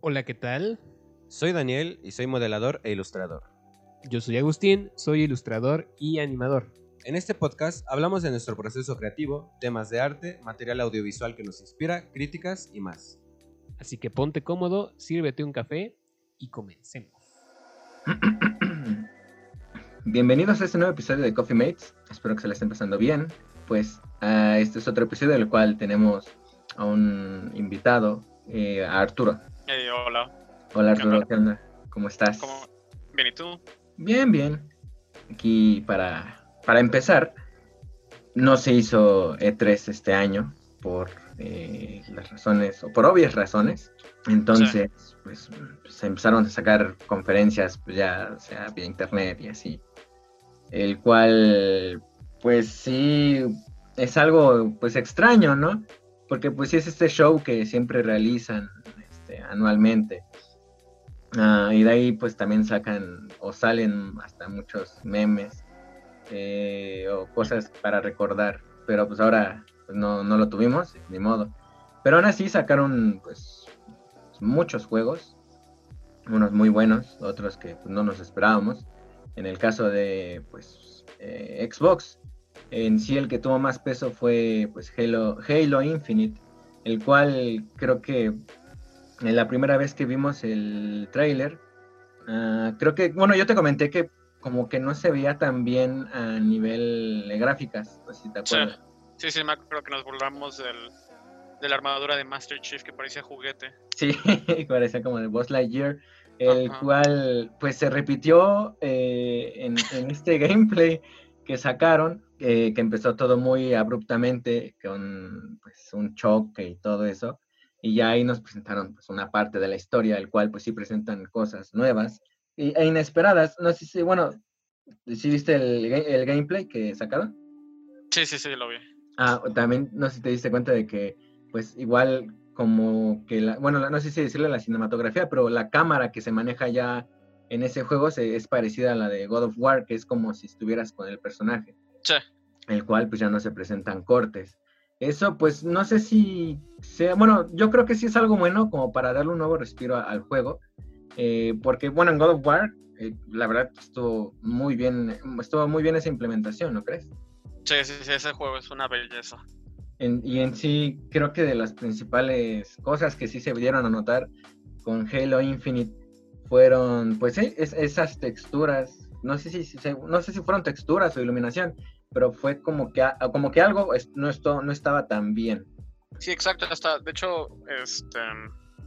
Hola, ¿qué tal? Soy Daniel y soy modelador e ilustrador. Yo soy Agustín, soy ilustrador y animador. En este podcast hablamos de nuestro proceso creativo, temas de arte, material audiovisual que nos inspira, críticas y más. Así que ponte cómodo, sírvete un café y comencemos. Bienvenidos a este nuevo episodio de Coffee Mates. Espero que se la estén pasando bien. Pues uh, este es otro episodio del cual tenemos a un invitado, eh, a Arturo. Hey, hola. Hola Arturo, ¿qué onda? ¿Cómo estás? ¿Cómo? Bien, ¿y tú? Bien, bien. Aquí para, para empezar, no se hizo E3 este año por eh, las razones, o por obvias razones. Entonces, sí. pues se empezaron a sacar conferencias, pues ya sea vía internet y así. El cual, pues sí, es algo pues extraño, ¿no? Porque pues sí es este show que siempre realizan este, anualmente. Uh, y de ahí pues también sacan o salen hasta muchos memes eh, o cosas para recordar. Pero pues ahora pues, no, no lo tuvimos, ni modo. Pero aún así sacaron pues muchos juegos, unos muy buenos, otros que pues, no nos esperábamos. En el caso de pues eh, Xbox, en sí el que tuvo más peso fue pues Halo, Halo Infinite, el cual creo que en la primera vez que vimos el tráiler, uh, creo que, bueno, yo te comenté que como que no se veía tan bien a nivel de gráficas, pues, si te acuerdas. Sí, sí, sí me acuerdo que nos burlamos del, de la armadura de Master Chief que parecía juguete. Sí, parecía como de Boss Lightyear, el cual pues se repitió eh, en, en, este gameplay que sacaron, eh, que empezó todo muy abruptamente con pues, un choque y todo eso. Y ya ahí nos presentaron pues, una parte de la historia, el cual pues sí presentan cosas nuevas y, e inesperadas. No sé si, bueno, ¿sí viste el, el gameplay que sacaron? Sí, sí, sí, lo vi. Ah, también no sé si te diste cuenta de que pues igual como que, la, bueno, no sé si decirle la cinematografía, pero la cámara que se maneja ya en ese juego se, es parecida a la de God of War, que es como si estuvieras con el personaje. Sí. El cual pues ya no se presentan cortes. Eso pues no sé si sea, bueno, yo creo que sí es algo bueno como para darle un nuevo respiro a, al juego, eh, porque bueno, en God of War eh, la verdad estuvo muy bien, estuvo muy bien esa implementación, ¿no crees? Sí, sí, sí, ese juego es una belleza. En, y en sí creo que de las principales cosas que sí se dieron a notar con Halo Infinite fueron pues es, esas texturas, no sé si, no sé si fueron texturas o iluminación, pero fue como que, como que algo no, esto, no estaba tan bien. Sí, exacto. Hasta, de hecho, este,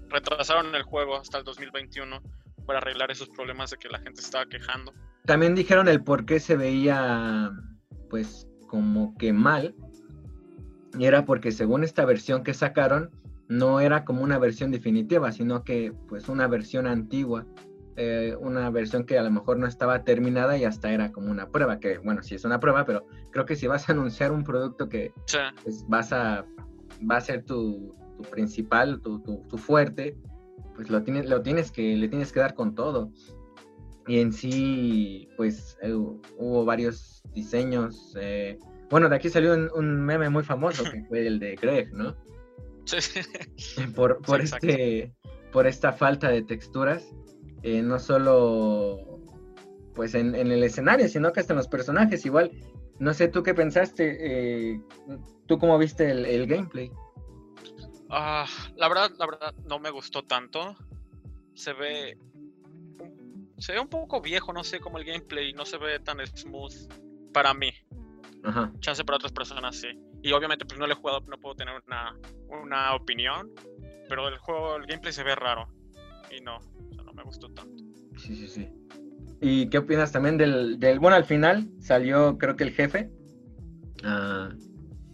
retrasaron el juego hasta el 2021 para arreglar esos problemas de que la gente estaba quejando. También dijeron el por qué se veía, pues, como que mal. Y era porque según esta versión que sacaron, no era como una versión definitiva, sino que, pues, una versión antigua eh, una versión que a lo mejor no estaba terminada y hasta era como una prueba, que bueno, sí es una prueba, pero creo que si vas a anunciar un producto que sí. pues, vas a, va a ser tu, tu principal, tu, tu, tu, fuerte, pues lo tienes, lo tienes que, le tienes que dar con todo. Y en sí, pues eh, hubo varios diseños. Eh, bueno, de aquí salió un, un, meme muy famoso que fue el de Greg, ¿no? Sí. Por, por, sí, este, por esta falta de texturas eh, no solo pues en, en, el escenario, sino que hasta en los personajes. Igual, no sé, ¿tú qué pensaste? Eh, ¿Tú cómo viste el, el gameplay? Uh, la verdad, la verdad, no me gustó tanto. Se ve. Se ve un poco viejo, no sé, como el gameplay, no se ve tan smooth para mí. Ajá. Chance para otras personas sí. Y obviamente, pues no lo he jugado, no puedo tener una, una opinión. Pero el juego, el gameplay se ve raro. Y no, no me gustó tanto. Sí, sí, sí. ¿Y qué opinas también del, del bueno, al final salió creo que el jefe, uh,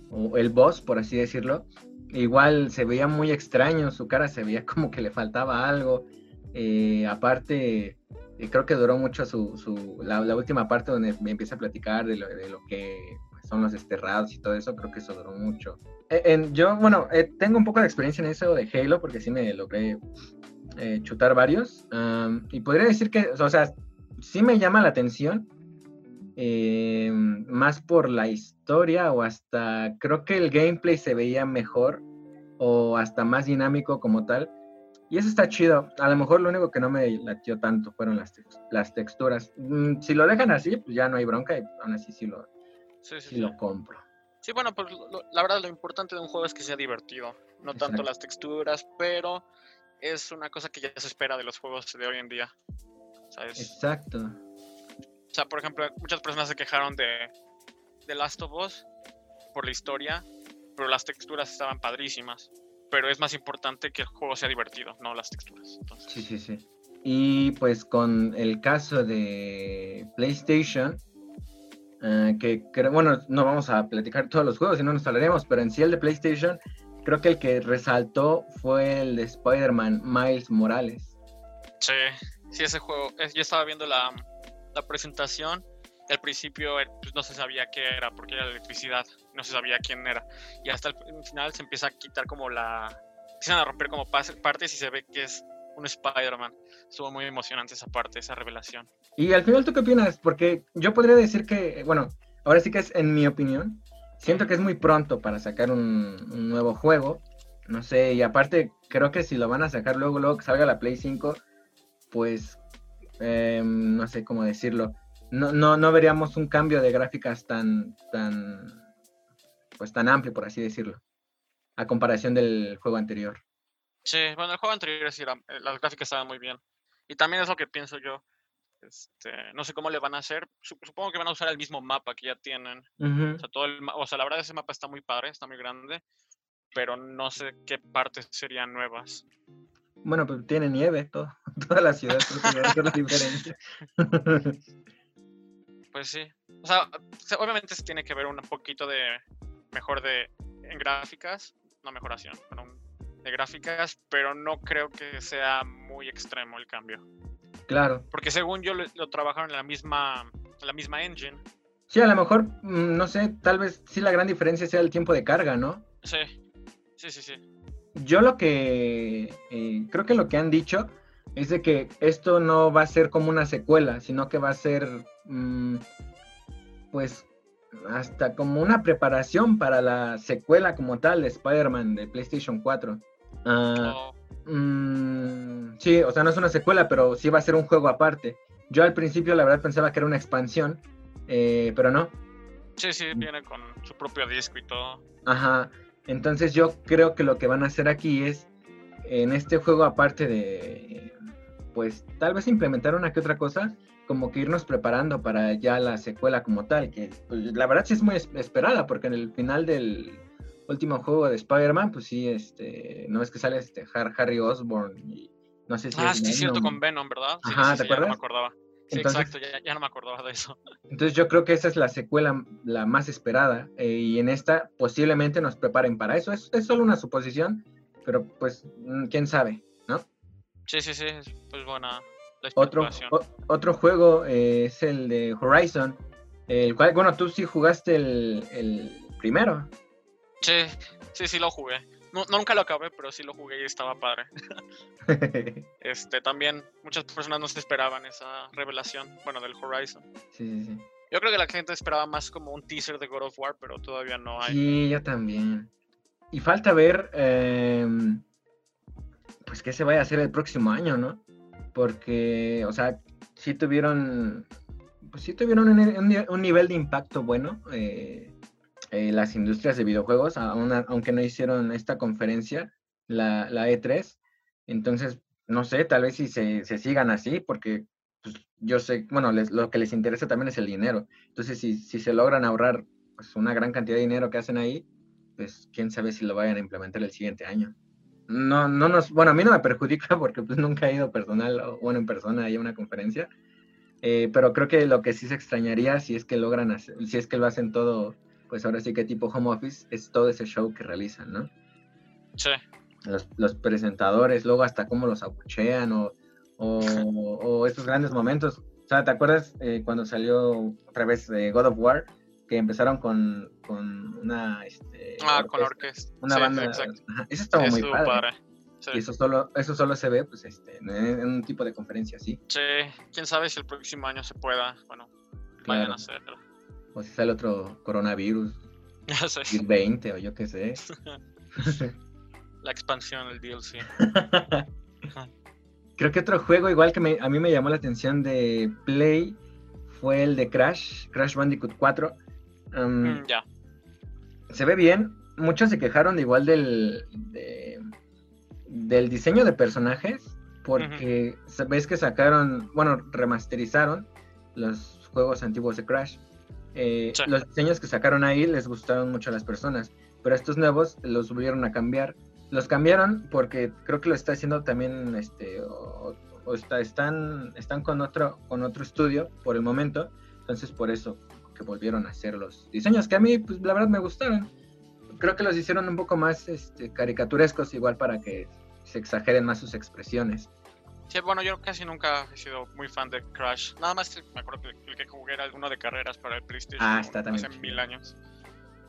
o el boss, por así decirlo, igual se veía muy extraño, su cara se veía como que le faltaba algo, eh, aparte eh, creo que duró mucho su, su la, la, última parte donde me empieza a platicar de lo, de lo que pues, son los desterrados y todo eso, creo que eso duró mucho. Eh, en, yo, bueno, tengo un poco de experiencia en eso de Halo porque sí me logré eh, chutar varios. Um, y podría decir que, o sea, sí me llama la atención. Eh, más por la historia o hasta creo que el gameplay se veía mejor o hasta más dinámico como tal Y eso está chido. A lo mejor lo único que no me latió tanto fueron las, tex- las texturas. Mm, si lo dejan así, pues ya no hay bronca y aún así sí lo, Sí, sí, sí lo compro. Sí, bueno, pues lo- la verdad lo importante de un juego es que sea divertido, no tanto las texturas, pero es una cosa que ya se espera de los juegos de hoy en día. ¿Sabes? Exacto. O sea, por ejemplo, muchas personas se quejaron de, de Last of Us por la historia, pero las texturas estaban padrísimas. Pero es más importante que el juego sea divertido, no las texturas. Entonces, Sí, sí, sí. Y pues con el caso de PlayStation, eh, que creo, bueno, no vamos a platicar todos los juegos y no nos hablaremos, pero en sí el de PlayStation, creo que el que resaltó fue el de Spider-Man Miles Morales. Sí, sí, ese juego. Yo estaba viendo la, la presentación. Al principio eh, pues, no se sabía qué era, porque era electricidad. No se sabía quién era. Y hasta el final se empieza a quitar como la. Empiezan a romper como partes y se ve que es un Spider-Man. Estuvo muy emocionante esa parte, esa revelación. Y al final, ¿tú qué opinas? Porque yo podría decir que, bueno, ahora sí que es en mi opinión, siento que es muy pronto para sacar un, nuevo juego. No sé, y aparte, creo que si lo van a sacar luego, luego que salga la Play 5, pues, eh, no sé cómo decirlo. No, no, no veríamos un cambio de gráficas tan, tan, pues tan amplio, por así decirlo, a comparación del juego anterior. Sí, bueno, el juego anterior sí eh, las gráficas estaban muy bien. Y también es lo que pienso yo. Este, no sé cómo le van a hacer. Sup- Supongo que van a usar el mismo mapa que ya tienen. O sea, todo el, o sea, la verdad ese mapa está muy padre, está muy grande, pero no sé qué partes serían nuevas. Bueno, pues tiene nieve, todo, toda la ciudad, diferencia. Pues sí. O sea, se- obviamente se tiene que ver un poquito de mejor de en gráficas, no mejoración, pero de gráficas, pero no creo que sea muy extremo el cambio. Claro. Porque según yo lo, lo trabajaron en la misma en la misma engine. Sí, a lo mejor, mm, no sé, tal vez sí la gran diferencia sea el tiempo de carga, ¿no? Sí. Sí, sí, sí. Yo lo que eh, creo que lo que han dicho es de que esto no va a ser como una secuela, sino que va a ser, mm, pues, hasta como una preparación para la secuela como tal de Spider-Man de PlayStation 4. Ah, Mm, sí, o sea, no es una secuela, pero sí va a ser un juego aparte. Yo al principio, la verdad, pensaba que era una expansión, eh, pero no. sí, sí, viene con su propio disco y todo. Ajá. Entonces yo creo que lo que van a hacer aquí es, en este juego, aparte de, pues, tal vez implementar una que otra cosa, como que irnos preparando para ya la secuela como tal, que pues, la verdad sí es muy es- esperada, porque en el final del último juego de Spider-Man, pues sí, este, no es que sale este Har- Harry Osborn y no sé si Ah, es sí, cierto, con Venom, ¿verdad? Sí, Ajá, sí, ¿te sí, ya no me acuerdas? acordaba. Sí, Entonces- exacto, ya, ya no me acordaba de eso. Entonces yo creo que esa es la secuela la más esperada eh, y en esta posiblemente nos preparen para eso. Es, es solo una suposición, pero pues mm, quién sabe, ¿no? Sí, sí, sí, es pues buena la Otro, especulación. o- otro juego eh, es el de Horizon, el cual, bueno, tú sí jugaste el, el primero. Sí, sí, sí lo jugué. No, nunca lo acabé, pero sí lo jugué y estaba padre. Este, también muchas personas no se esperaban esa revelación, bueno, del Horizon. sí, sí, sí. Yo creo que la gente esperaba más como un teaser de God of War, pero todavía no hay. Sí, yo también. Y falta ver, em, pues, qué se vaya a hacer el próximo año, ¿no? Porque, o sea, sí tuvieron, pues sí tuvieron un, un- un nivel de impacto bueno eh, eh, las industrias de videojuegos, aunque no hicieron esta conferencia, la, la E3. Entonces, no sé, tal vez si se, se sigan así, porque pues, yo sé, bueno, les- lo que les interesa también es el dinero. Entonces, si, si se logran ahorrar pues, una gran cantidad de dinero que hacen ahí, pues quién sabe si lo vayan a implementar el siguiente año. No, no nos, bueno, a mí no me perjudica porque pues nunca he ido personal o bueno, en persona ahí a una conferencia, eh, pero creo que lo que sí se extrañaría si es que logran hacer, si es que lo hacen todo, pues ahora sí que tipo home office, es todo ese show que realizan, ¿no? Sí, Los, los presentadores, luego hasta cómo los abuchean o, o, o estos grandes momentos. O sea, ¿te acuerdas eh, cuando salió otra vez eh, God of War? Que empezaron con, con una... Este, ah, con la orquesta, orquesta. una Sí, banda. exacto. ajá, Eso estaba muy padre. padre. Sí. Y eso solo, eso solo se ve pues, este, en, un tipo de conferencia así. Sí, quién sabe si el próximo año se pueda, bueno, vayan a hacerlo. O si sale otro coronavirus, Ya sé, 20 o yo qué sé. la expansión, el DLC. Creo que otro juego igual que me- a mí me llamó la atención de Play fue el de Crash, Crash Bandicoot 4. Um, Mm, ya. se ve bien. Muchos se quejaron igual del, de- del diseño de personajes, porque sabéis que sacaron, bueno, remasterizaron los juegos antiguos de Crash. Eh, Sí. Los diseños que sacaron ahí les gustaron mucho a las personas, pero estos nuevos los volvieron a cambiar. Los cambiaron porque creo que lo está haciendo también, este, o, o está- están, están con otro, con otro estudio por el momento, entonces por eso que volvieron a hacer los diseños que a mí, pues la verdad me gustaron. Creo que los hicieron un poco más este, caricaturescos, igual para que se exageren más sus expresiones. Sí, bueno, yo casi nunca he sido muy fan de Crash. Nada más me acuerdo que el que jugué era uno de carreras para el PlayStation. Ah, uno, está también Hace mil años.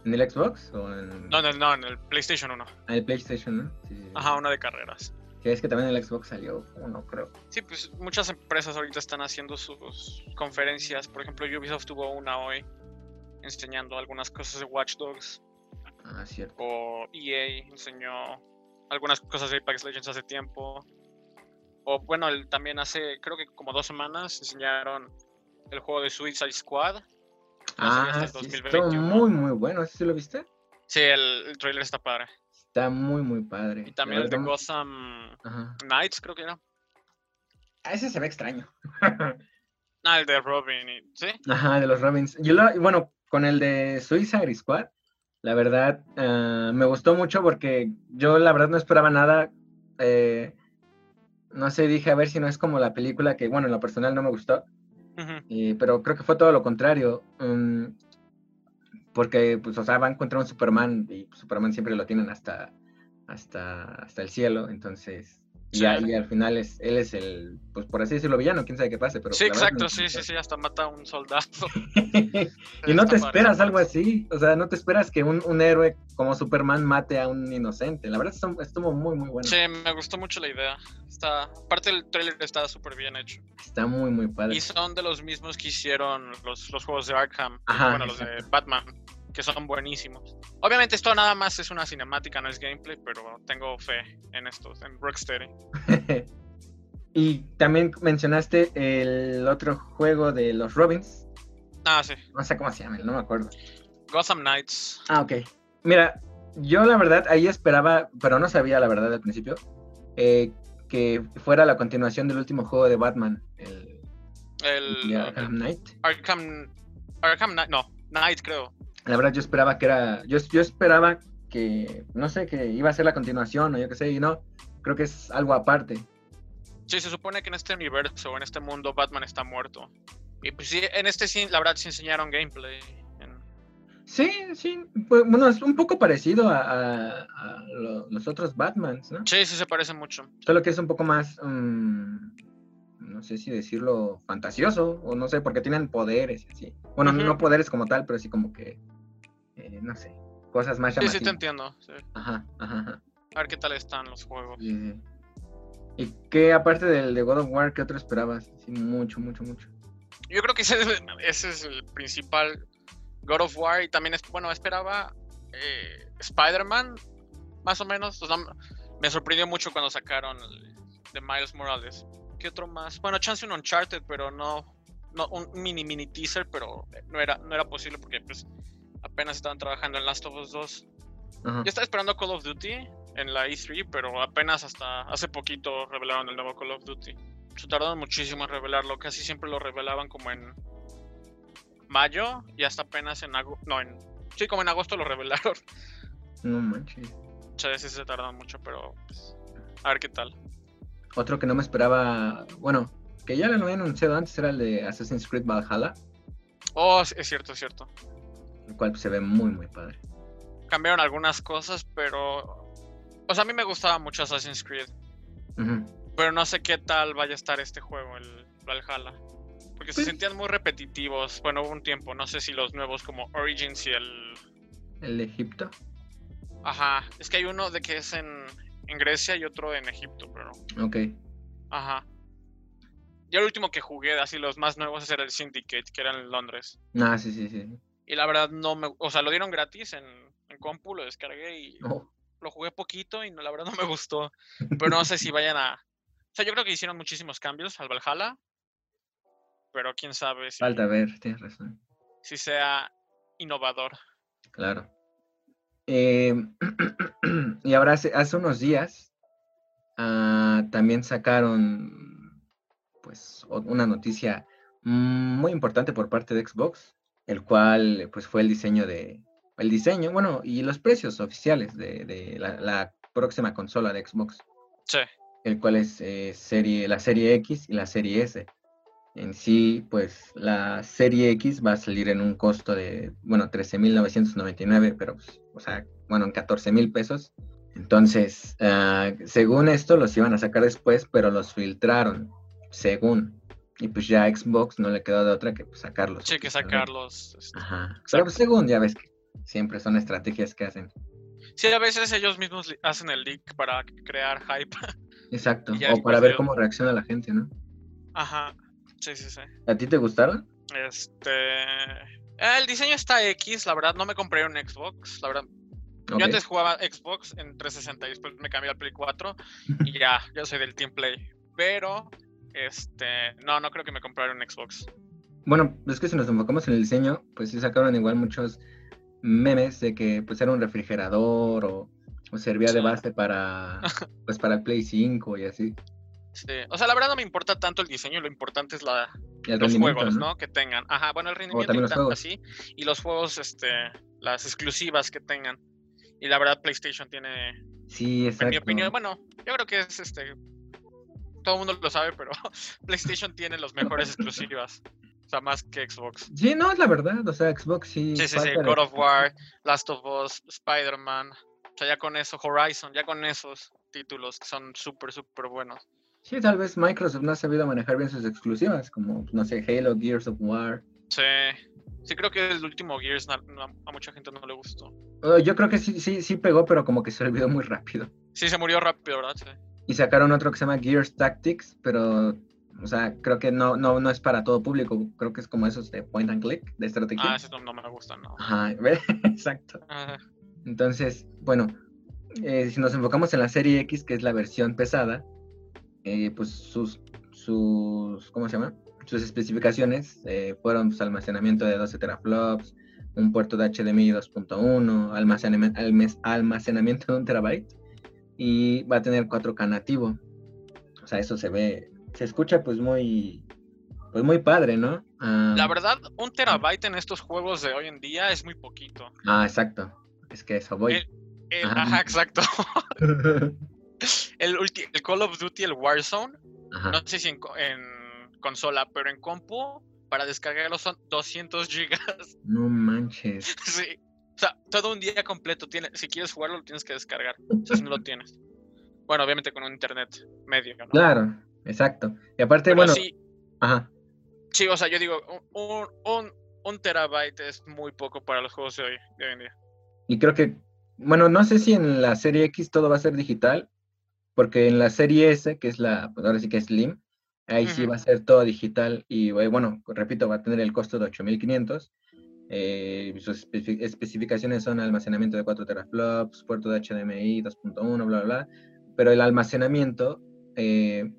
¿En el Xbox o en, No, no, no, en el PlayStation 1. en el PlayStation? ¿no? Sí, sí, sí. Ajá, uno de carreras. Que es que también el Xbox salió uno, creo. Sí, pues muchas empresas ahorita están haciendo sus conferencias. Por ejemplo, Ubisoft tuvo una hoy enseñando algunas cosas de Watch Dogs. Ah, cierto. O EA enseñó algunas cosas de Apex Legends hace tiempo. O bueno, el- también hace, creo que como dos semanas enseñaron el juego de Suicide Squad. Ah, sí, 2021. muy, muy bueno. ¿Sí lo viste? Sí, el, el trailer está padre. Está muy, muy padre. Y también el de Gotham Ajá. Knights, creo que era. Ah, ese se ve extraño. Ah, el de Robin, y- ¿sí? Ajá, de los Robins. Yo lo, bueno, con el de Suicide Squad, la verdad, ah, me gustó mucho porque yo la verdad no esperaba nada. eh, no sé, dije a ver si no es como la película que, bueno, en lo personal no me gustó. Ujú. eh, pero creo que fue todo lo contrario. mm, porque, pues, o sea, van contra un Superman y Superman siempre lo tienen hasta, hasta, hasta el cielo. Entonces, y, Sí. a- y al final es, él es el, pues, por así decirlo, villano. Quién sabe qué pase, pero Sí, exacto, sí, sí, sí, hasta mata a un soldado. y no te esperas algo así. O sea, no te esperas que un, un héroe como Superman mate a un inocente. La verdad estuvo, muy, muy bueno. Sí, me gustó mucho la idea. Está, aparte el trailer está súper bien hecho. Está muy, muy padre. Y son de los mismos que hicieron los, los juegos de Arkham, Ajá, bueno, los de exacto. Batman, que son buenísimos. Obviamente esto nada más es una cinemática, no es gameplay, pero tengo fe en estos, en Rocksteady. y también mencionaste el otro juego de los Robins. Ah, sí. No sé cómo se llama, no me acuerdo. Gotham Knights. Ah, ok. Mira, yo la verdad ahí esperaba, pero no sabía la verdad al principio, eh, que fuera la continuación del último juego de Batman, el, El Arkham Knight. Arkham, Arkham Knight, no, Knight creo. La verdad yo esperaba que era, yo, yo esperaba que, no sé, que iba a ser la continuación o yo qué sé, y no, creo que es algo aparte. Sí, se supone que en este universo, en este mundo, Batman está muerto. Y pues sí, en este sí, la verdad, sí enseñaron gameplay. Sí, sí, pues, bueno, es un poco parecido a, a- a lo- los otros Batmans, ¿no? Sí, sí se parece mucho. Solo que es un poco más, mm, no sé si decirlo, fantasioso, o no sé, porque tienen poderes así. Bueno, no poderes como tal, pero sí como que, eh, no sé, cosas más Sí, llamativas. sí te entiendo. sí. Ajá, ajá, ajá. A ver qué tal están los juegos. Sí, sí. ¿Y qué, aparte del de God of War, qué otro esperabas? Sí, mucho, mucho, mucho. Yo creo que ese es, ese es el principal God of War y también, es, bueno, esperaba eh, Spider-Man, más o menos. O sea, me sorprendió mucho cuando sacaron el de Miles Morales. ¿Qué otro más? Bueno, chance un Uncharted, pero no, no un mini mini teaser, pero no era, no era posible porque pues apenas estaban trabajando en Last of Us 2. Ajá. Yo estaba esperando Call of Duty en la E3, pero apenas hasta hace poquito revelaron el nuevo Call of Duty. Se tardaron muchísimo en revelarlo, casi siempre lo revelaban como en mayo y hasta apenas en agosto. No, en. Sí, como en agosto lo revelaron. No manches. Muchas veces se tardan mucho, pero pues, a ver qué tal. Otro que no me esperaba, bueno, que ya lo había anunciado antes era el de Assassin's Creed Valhalla, Oh, es cierto, es cierto. El cual se ve muy, muy padre. Cambiaron algunas cosas, pero. O sea, a mí me gustaba mucho Assassin's Creed. Ujú. Pero no sé qué tal vaya a estar este juego, el Valhalla. Porque se Pues- sentían muy repetitivos. Bueno, hubo un tiempo. No sé si los nuevos como Origins y el. El de Egipto. Ajá. Es que hay uno de que es en, en Grecia y otro en Egipto, pero. Ok. Ajá. Yo el último que jugué, así los más nuevos, era el Syndicate, que era en Londres. Ah, sí, sí, sí. Y la verdad no me. O sea, lo dieron gratis en, en compu, lo descargué y Oh, lo jugué poquito y no, la verdad no me gustó. Pero no sé si vayan a, sea, yo creo que hicieron muchísimos cambios al Valhalla, pero quién sabe si, Falta ver, tienes razón. si sea innovador. Claro. Eh, y ahora hace, hace unos días ah, también sacaron pues o- una noticia muy importante por parte de Xbox, el cual pues fue el diseño de el diseño, bueno, y los precios oficiales de, de la, la próxima consola de Xbox, Sí, el cual es eh, serie, la serie X y la serie S. En sí, pues la serie X va a salir en un costo de, bueno, 13.999, pero, pues, o sea, bueno, en 14.000 pesos. Entonces, ah, según esto, los iban a sacar después, pero los filtraron, según. Y pues ya a Xbox no le quedó de otra que pues, sacarlos. sí, que oficialmente. sacarlos. este, Ajá. Pero pues, según, ya ves que siempre son estrategias que hacen. Sí, a veces ellos mismos hacen el leak para crear hype. Exacto. O para ver cómo reacciona la gente, ¿no? Ajá, sí, sí, sí. ¿A ti te gustaron? Este. eh, El diseño está X, la verdad, no me compré un Xbox, la verdad. Yo antes jugaba Xbox en 360 y después me cambié al Play 4 y ya, yo soy del Team Play. Pero, este, no, no creo que me comprara un Xbox. Bueno, es que si nos enfocamos en el diseño, pues sí sacaron igual muchos memes de que pues era un refrigerador o, o servía de base para pues para el Play 5 y así. Sí. O sea, la verdad no me importa tanto el diseño, lo importante es la, los juegos, ¿no? ¿no? Que tengan. Ajá, bueno, el rendimiento y los tanto juegos. así. Y los juegos, este, las exclusivas que tengan. Y la verdad, PlayStation tiene, Sí, en exacto. mi opinión, bueno, yo creo que es este. Todo el mundo lo sabe, pero PlayStation tiene los mejores exclusivas. O sea, más que Xbox. Sí, no, es la verdad, o sea, Xbox sí. Sí, sí, sí. de- God of War, Last of Us, Spider-Man. O sea, ya con eso, Horizon, ya con esos títulos que son súper, súper buenos. Sí, tal vez Microsoft no ha sabido manejar bien sus exclusivas, como, no sé, Halo, Gears of War. Sí. Sí, creo que el último Gears a mucha gente no le gustó. Uh, yo creo que sí, sí, sí pegó, pero como que se olvidó muy rápido. Sí, se murió rápido, ¿verdad? Sí. Y sacaron otro que se llama Gears Tactics, pero, o sea, creo que no, no, no es para todo público. Creo que es como esos de point and click, de estrategia. Ah, ese no, no me gusta, no. Ajá, exacto. Ajá. Entonces, bueno, eh, si nos enfocamos en la serie X, que es la versión pesada, eh, pues sus, sus, ¿cómo se llama? Sus especificaciones eh, fueron pues, almacenamiento de 12 teraflops, un puerto de HDMI 2.1, almacenamiento, almacenamiento de un terabyte y va a tener 4K nativo. O sea, eso se ve, se escucha pues muy, pues muy padre, ¿no? Ah, La verdad, un terabyte en estos juegos de hoy en día es muy poquito. Ah, exacto. Es que eso voy. El- el- Ajá. ajá, exacto. El, ulti- el Call of Duty, el Warzone, Ajá. no sé si en, en consola, pero en compu, para descargarlo son 200 gigas. No manches. sí. O sea, todo un día completo. Tiene, si quieres jugarlo, lo tienes que descargar. O sea, si no lo tienes. Bueno, obviamente con un internet medio, ¿no? Claro, exacto. Y aparte, Pero bueno, sí, ajá. sí, o sea, yo digo, un, un, un terabyte es muy poco para los juegos de hoy, de hoy en día. Y creo que, bueno, no sé si en la serie X todo va a ser digital, porque en la serie S, que es la, pues ahora sí que es Slim, ahí sí va a ser todo digital y eh, bueno, repito, va a tener el costo de 8500. Eh, sus espe- especificaciones son almacenamiento de 4 teraflops, puerto de HDMI 2.1, bla, bla, bla. Pero el almacenamiento eh,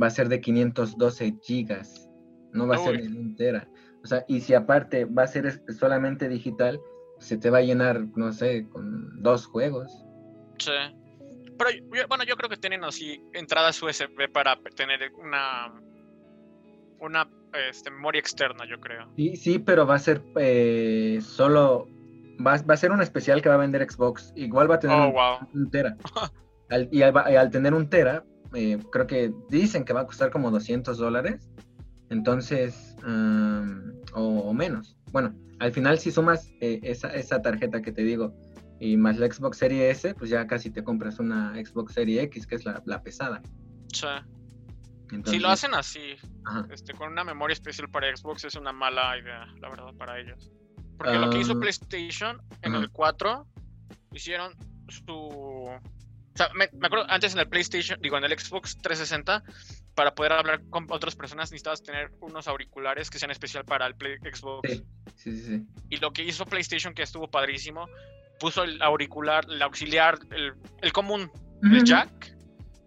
va a ser de 512 gigas, no va a ser Uy. de un tera. O sea, y si aparte va a ser solamente digital, se te va a llenar, no sé, con dos juegos. Sí. Pero bueno, yo creo que tienen así entradas USB para tener una una este, memoria externa, yo creo. Sí, sí, pero va a ser eh, solo, va, va a ser un especial que va a vender Xbox. Igual va a tener Oh, un, wow. un tera. Al- y, al, al tener un tera, eh, creo que dicen que va a costar como 200 dólares. Entonces, am, o, o menos. Bueno, al final si sumas eh, esa, esa tarjeta que te digo y más la Xbox Serie S, pues ya casi te compras una Xbox Serie X, que es la, la pesada. Sí. Entonces, Si lo hacen así, ajá. este, con una memoria especial para Xbox, es una mala idea, la verdad, para ellos. Porque lo que hizo Ah. PlayStation en el 4, hicieron su... O sea, me, me acuerdo, antes en el PlayStation, digo, en el Xbox 360, para poder hablar con otras personas necesitabas tener unos auriculares que sean especial para el Play- Xbox. Sí, sí, sí. Y lo que hizo PlayStation, que estuvo padrísimo, puso el auricular, el auxiliar, el, el común, el Ujú. jack,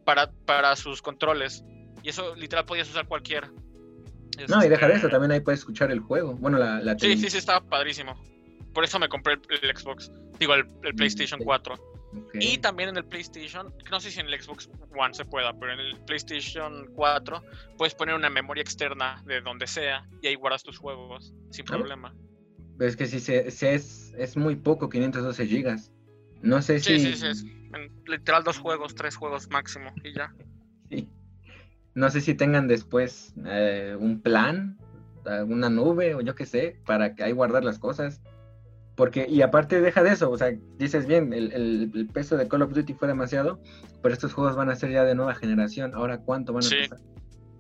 para, para sus controles. Y eso literal podías usar cualquiera. No, y deja de Este, eso, también ahí puedes escuchar el juego. Bueno, la, la Sí, sí, sí, estaba padrísimo. Por eso me compré el, el Xbox. Digo, el, el PlayStation ok. 4. Ok. Y también en el PlayStation, no sé si en el Xbox One se pueda, pero en el PlayStation 4 puedes poner una memoria externa de donde sea y ahí guardas tus juegos sin Ah. problema. Pero es que sí, se, se es, es muy poco, 512 gigas. No sé Sí, si... sí, sí, es en literal dos juegos, tres juegos máximo y ya. sí. No sé si tengan después eh, un plan, eh, una nube o yo qué sé, para que ahí guardar las cosas. Porque, y aparte deja de eso, o sea, dices bien, el, el- el peso de Call of Duty fue demasiado, pero estos juegos van a ser ya de nueva generación. Ahora, ¿cuánto van a Sí.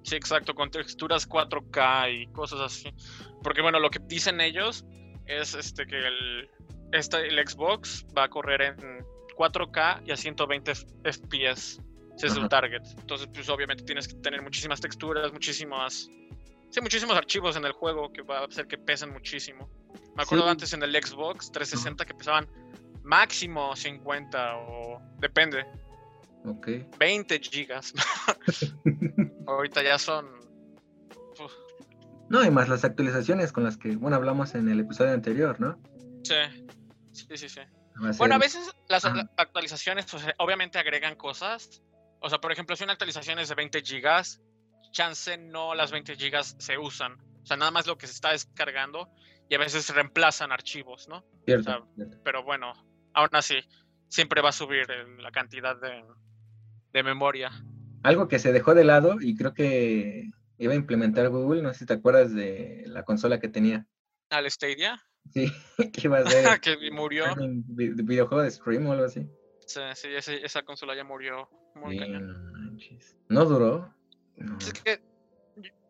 Sí, exacto, con texturas 4K y cosas así. Porque bueno, lo que dicen ellos es este que el, este, el Xbox va a correr en 4K y a 120 FPS. Ese es Ajá. el target. Entonces, pues obviamente tienes que tener muchísimas texturas, muchísimas... Sí, muchísimos archivos en el juego que va a hacer que pesen muchísimo. Me acuerdo Sí. antes en el Xbox 360 que pesaban máximo 50 o depende, Ok. 20 gigas. Ahorita ya son uf, No, y más las actualizaciones con las que, bueno, hablamos en el episodio anterior, ¿no? Sí, sí, sí, sí. A Bueno, a veces las actualizaciones, sea, obviamente agregan cosas. O sea, por ejemplo, si una actualización es de 20 gigas, chance no las 20 gigas se usan. O sea, nada más lo que se está descargando y a veces reemplazan archivos, ¿no? Cierto, o sea, cierto. Pero bueno, aún así, siempre va a subir la cantidad de, de memoria. Algo que se dejó de lado y creo que iba a implementar Google, no sé si te acuerdas de la consola que tenía. Al Stadia, Sí, que iba a ser que murió. videojuego de stream o algo así. Sí, sí, ese- esa consola ya murió. Muy cañón. No duró. No. Es que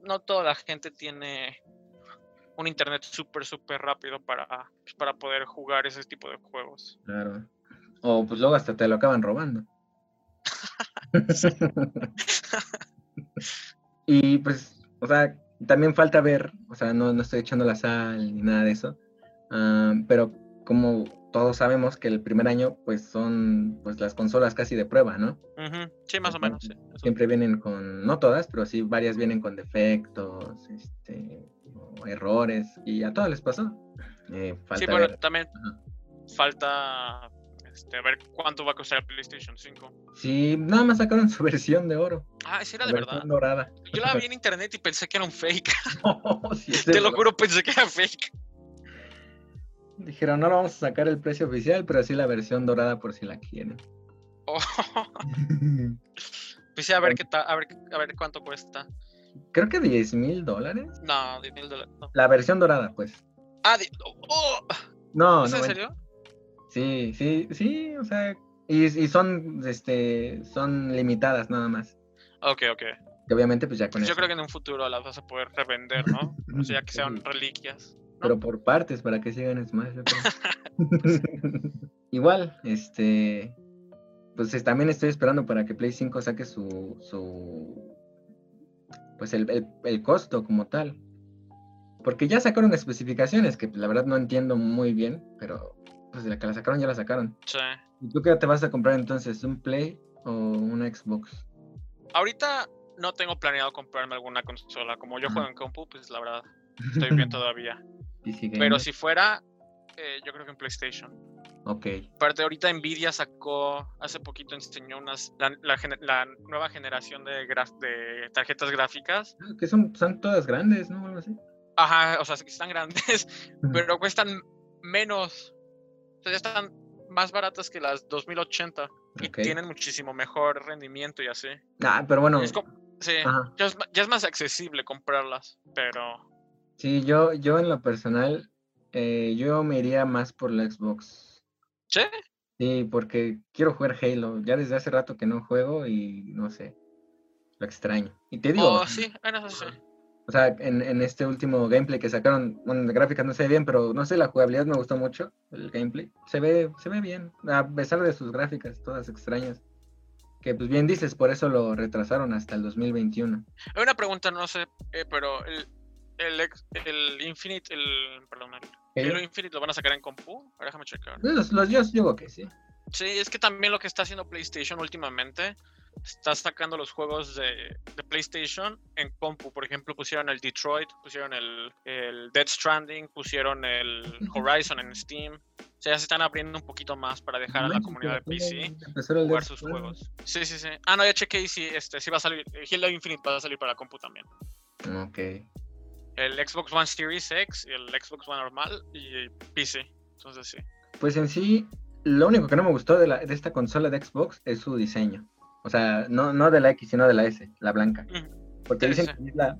no toda la gente tiene un internet súper, súper rápido para, pues, para poder jugar ese tipo de juegos. Claro. O pues luego hasta te lo acaban robando. y pues, o sea, también falta ver, o sea, no, no estoy echando la sal ni nada de eso, ah, pero como todos sabemos que el primer año pues son pues las consolas casi de prueba, ¿no? Sí, más o menos. sí. Siempre vienen con, no todas, pero sí varias vienen con defectos, este, o errores, y a todas les pasó. Eh, falta Sí, bueno, ver. también Ajá. falta este, ver cuánto va a costar el PlayStation 5. Sí, nada más sacaron su versión de oro. Ah, sí era de verdad. dorada. Yo la vi en internet y pensé que era un fake. No, sí Te lo juro, pensé que era fake. Dijeron, no lo vamos a sacar el precio oficial, pero sí la versión dorada por si la quieren. Oh, pues sí, a ver qué tal, a ver, a ver cuánto cuesta. Creo que 10 mil dólares. No, 10 mil dólares. No. La versión dorada, pues. Ah, di- oh, No, ¿es no. en serio? Sí, sí, sí, o sea. Y, y son, este, son limitadas nada más. Ok, ok. Que obviamente, pues ya con Pues yo eso. creo que en un futuro las vas a poder revender, ¿no? O sea, que sean reliquias. Pero por partes, para que sigan Smash, yo creo. Igual, este. Pues es- también estoy esperando para que Play 5 saque su. su pues el, el- el costo como tal. Porque ya sacaron especificaciones que pues, la verdad no entiendo muy bien, pero pues de la que la sacaron ya la sacaron. Sí. ¿Y tú qué te vas a comprar entonces? ¿Un Play o una Xbox? Ahorita no tengo planeado comprarme alguna consola. Como yo juego en compu, pues la verdad, estoy bien todavía. Pero si fuera, eh, yo creo que en PlayStation. Ok. Aparte, ahorita Nvidia sacó, hace poquito enseñó unas, la, la gene- la nueva generación de, graf- de tarjetas gráficas. Ah, Que son, son todas grandes, ¿no? Algo así. Ajá, o sea, que están grandes, pero cuestan menos. O sea, ya están más baratas que las 2080 y Ok. tienen muchísimo mejor rendimiento y así. Ah, pero bueno. Es como- sí, es, ya es más accesible comprarlas, pero Sí, yo, yo en lo personal, eh, yo me iría más por la Xbox. sí, Sí, porque quiero jugar Halo. Ya desde hace rato que no juego y no sé, lo extraño. Y te digo, oh, sí, bueno, sí. o sea, en, en este último gameplay que sacaron, bueno, de gráficas no se ve bien, pero no sé, la jugabilidad me gustó mucho, el gameplay. Se ve, se ve bien, a pesar de sus gráficas, todas extrañas. Que pues bien dices, por eso lo retrasaron hasta el 2021. Hay una pregunta, no sé, eh, pero el, el, el Infinite, el, perdón, el Halo Infinite lo van a sacar en compu. Ahora déjame checar. Los, los yo digo que sí. Sí, es que también lo que está haciendo PlayStation últimamente está sacando los juegos de, de PlayStation en compu. Por ejemplo, pusieron el Detroit, pusieron el, el Dead Stranding, pusieron el Horizon en Steam. O sea, ya se están abriendo un poquito más para dejar a la comunidad de PC jugar sus juegos. Sí, sí, sí. Ah, no, ya chequé y sí, este, sí va a salir. Halo Infinite va a salir para compu también. Ok. El Xbox One Series X, y el Xbox One normal y PC. Entonces sí. Pues en sí, lo único que no me gustó de, la, de esta consola de Xbox es su diseño. O sea, no, no de la X, sino de la S, la blanca. Porque dicen que es la,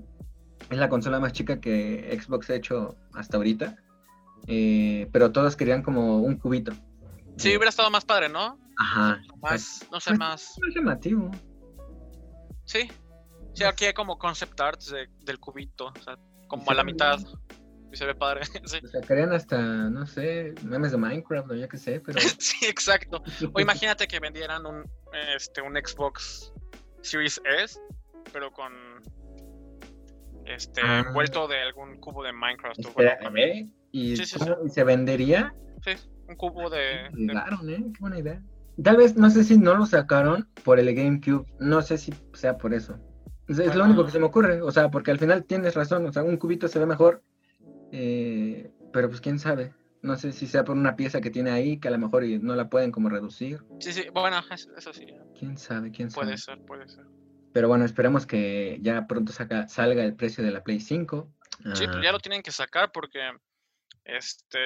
es la consola más chica que Xbox ha hecho hasta ahorita. Eh, pero todos querían como un cubito. Sí, Eh, hubiera estado más padre, ¿no? Ajá. Más, no sé, Pues- más. Llamativo. Sí. Sí, aquí hay como concept arts de- del cubito. O sea, como a la mitad. Y se ve padre. sí. O sea, querían hasta, no sé, memes de Minecraft o yo qué sé, pero... sí, exacto. O imagínate que vendieran un, este, un Xbox Series S, pero con este Ah. envuelto de algún cubo de Minecraft. o bueno, ¿eh? ¿Y, Sí, sí, cómo- y se vendería? sí, un cubo de, de- Llegaron, ¿eh? Qué buena idea. Tal vez, no sé si no lo sacaron por el GameCube, no sé si sea por eso. Es, es lo único que se me ocurre, o sea, porque al final tienes razón, o sea, un cubito se ve mejor, eh, pero pues quién sabe. No sé si sea por una pieza que tiene ahí, que a lo mejor no la pueden como reducir. Sí, sí, bueno, eso, eso sí, Quién sabe, quién sabe. puede ser, puede ser. Pero bueno, esperemos que ya pronto saca, salga el precio de la Play 5. Sí, Ah, pues ya lo tienen que sacar porque este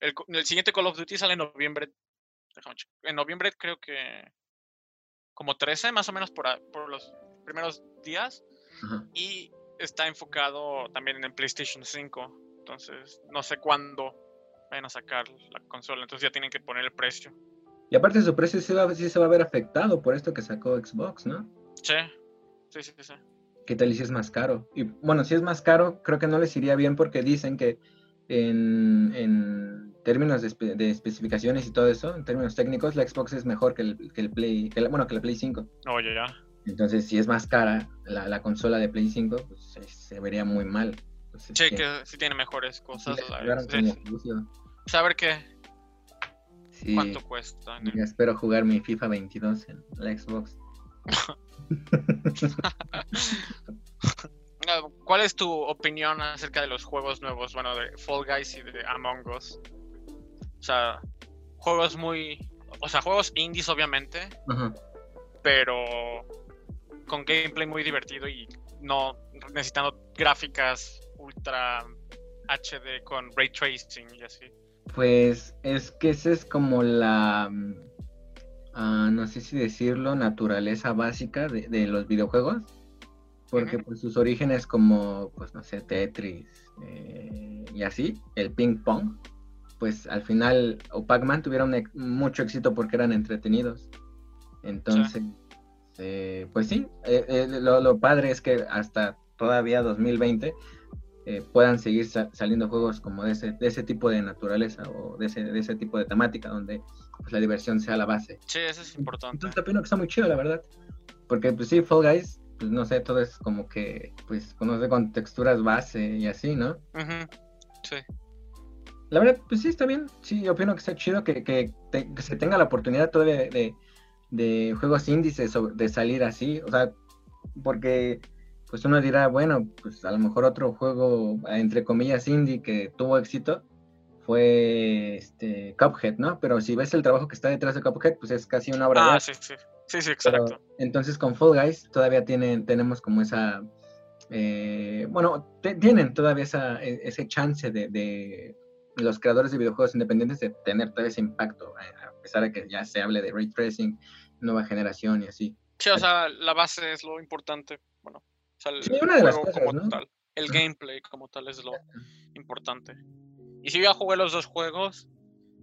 el, el siguiente Call of Duty sale en noviembre. En noviembre creo que como 13 más o menos por, por los primeros días y está enfocado también en el PlayStation 5. Entonces, no sé cuándo vayan a sacar la consola, entonces ya tienen que poner el precio. Y aparte su precio sí, va- sí se va a ver afectado por esto que sacó Xbox, ¿no? Sí. Sí, sí, sí. ¿Qué tal y si es más caro? Y bueno, si es más caro, creo que no les iría bien porque dicen que en, en términos de, espe- de especificaciones y todo eso, en términos técnicos, la Xbox es mejor que el, que el Play, que la- bueno, que la Play 5. Oye, ya. Entonces, si es más cara la, la consola de Play 5, pues se, se vería muy mal. Entonces, Sí, sí, que sí tiene mejores cosas. sí, ver qué, Sí, cuánto cuesta. espero jugar mi FIFA 22 en la Xbox. ¿Cuál es tu opinión acerca de los juegos nuevos? Bueno, de Fall Guys y de Among Us. O sea, juegos muy. O sea, juegos indies, obviamente, pero con gameplay muy divertido y no necesitando gráficas ultra HD con ray tracing y así. Pues es que esa es como la, mm, ah, no sé si decirlo, naturaleza básica de, de los videojuegos. Porque pues sus orígenes como, pues no sé, Tetris eh, y así, el ping pong, pues al final, o Pac-Man tuvieron mucho éxito porque eran entretenidos. Entonces, eh, pues sí, eh, eh, lo, lo padre es que hasta todavía 2020 eh, puedan seguir sa- saliendo juegos como de ese, de ese tipo de naturaleza o de ese, de ese tipo de temática donde pues, la diversión sea la base. Sí, eso es importante. Entonces opino que está muy chido, la verdad. Porque pues sí, Fall Guys, pues no sé, todo es como que, pues, no sé, con texturas base y así, ¿no? Sí. La verdad, pues sí, está bien. Sí, yo opino que está chido que, que te- que se tenga la oportunidad todavía de, de, de juegos índices de salir así. O sea, porque pues uno dirá, bueno, pues a lo mejor otro juego, entre comillas, indie que tuvo éxito fue este Cuphead, ¿no? Pero si ves el trabajo que está detrás de Cuphead, pues es casi una obra de Ah, arte. sí, sí. Sí, sí, Pero, exacto. entonces con Fall Guys todavía tienen, tenemos como esa, eh, bueno, te- tienen todavía esa, e- ese chance de, de los creadores de videojuegos independientes de tener todo ese impacto, eh, a pesar de que ya se hable de ray tracing, nueva generación y así. Sí, o sea, la base es lo importante. Bueno, o sea, el Sí, juego cosas, como ¿no? tal. El gameplay como tal es lo importante. Y si yo jugué los dos juegos,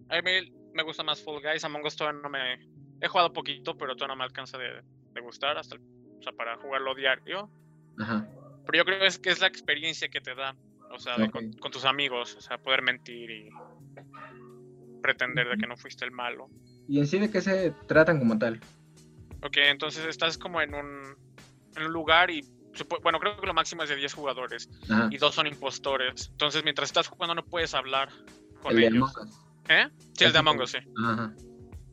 a mí me gusta más Fall Guys. Among Us todavía no me... He jugado poquito, pero todavía no me alcanza de, de gustar hasta el- o sea, para jugarlo diario. Ajá. Pero yo creo que es, que es la experiencia que te da. O sea, de con, con tus amigos. O sea, poder mentir y pretender de que no fuiste el malo. Y en sí de qué se tratan como tal. Ok, entonces estás como en un, en un lugar y... Bueno, creo que lo máximo es de 10 jugadores. Ajá. y dos son impostores. Entonces, mientras estás jugando, no puedes hablar con El de ellos. Among Us. ¿Eh? Sí, el de Among Us, sí. Ajá.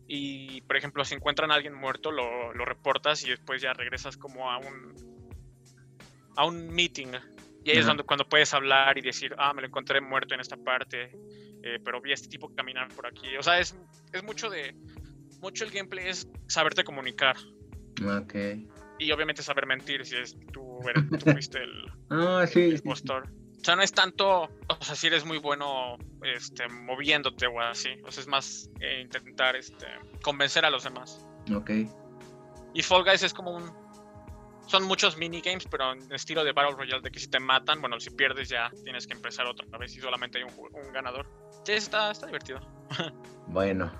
Y, por ejemplo, si encuentran a alguien muerto, lo, lo reportas y después ya regresas como a un, a un meeting. Y ahí es cuando, cuando puedes hablar y decir, ah, me lo encontré muerto en esta parte, eh, pero vi a este tipo caminar por aquí. O sea, es, es mucho de... Mucho el gameplay es saberte comunicar. Ok. Y obviamente saber mentir si es tú, eres, tú fuiste el, Ah, el sí. sí, impostor. O sea, no es tanto, o sea, si eres muy bueno este, moviéndote o así. O sea, es más eh, intentar este, convencer a los demás. Ok. Y Fall Guys es como un... Son muchos minigames, pero en estilo de Battle Royale, de que si te matan, bueno, si pierdes ya tienes que empezar otra vez y solamente hay un, un ganador. Sí, está, está divertido. Bueno,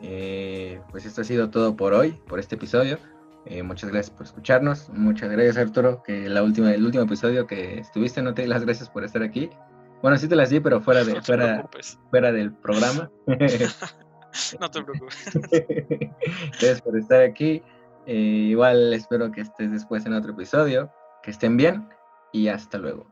eh, pues esto ha sido todo por hoy, por este episodio. Eh, muchas gracias por escucharnos. Muchas gracias, Arturo, que la última, el último episodio que estuviste, no te di las gracias por estar aquí. Bueno, sí te las di, pero fuera, de, no fuera, fuera del programa. No te preocupes. Gracias por estar aquí. Eh, igual espero que estés después en otro episodio. Que estén bien y hasta luego.